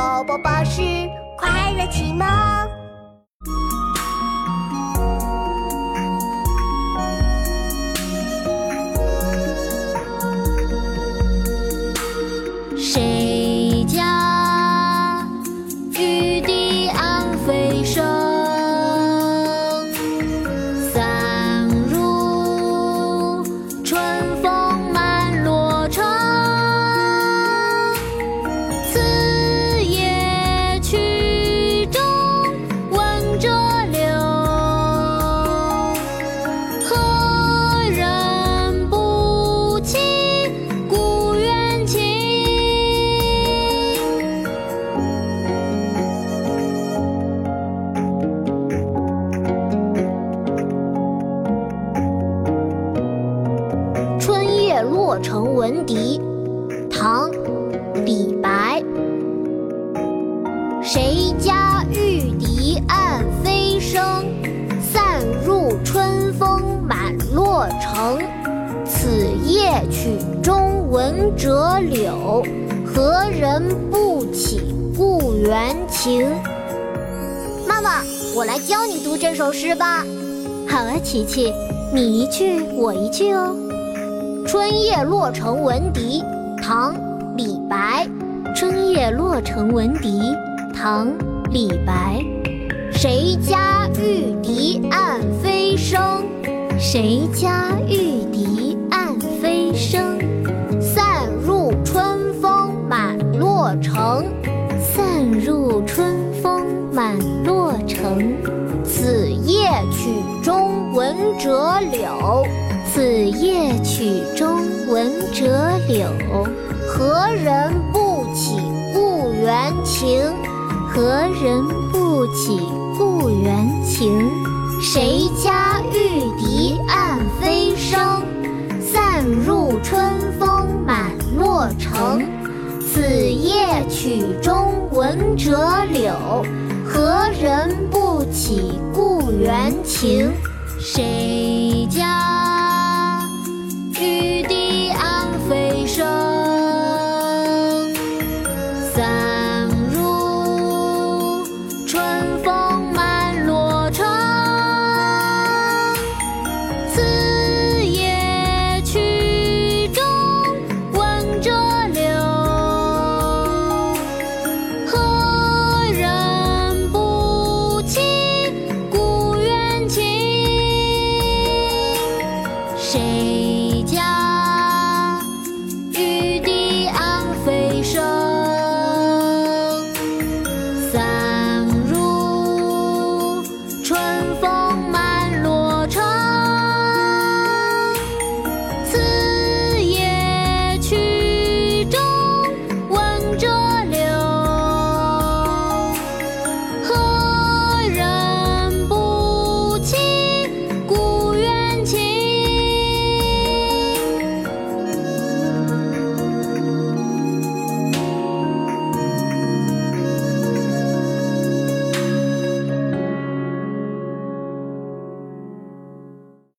宝宝巴士快乐启蒙。谁洛城闻笛》唐·李白。谁家玉笛暗飞声？散入春风满洛城。此夜曲中闻折柳，何人不起故园情？妈妈，我来教你读这首诗吧。好啊，琪琪，你一句我一句哦。《春夜洛城闻笛》唐·李白。春夜洛城闻笛，唐·李白。谁家玉笛暗飞声？谁家玉笛暗飞声？散入春风满洛城。散入春风满洛城。此夜曲中闻折柳。此夜曲中闻折柳，何人不起故园情？何人不起故园情？谁家玉笛暗飞声？散入春风满洛城。此夜曲中闻折柳，何人不起故园情？谁家？shade.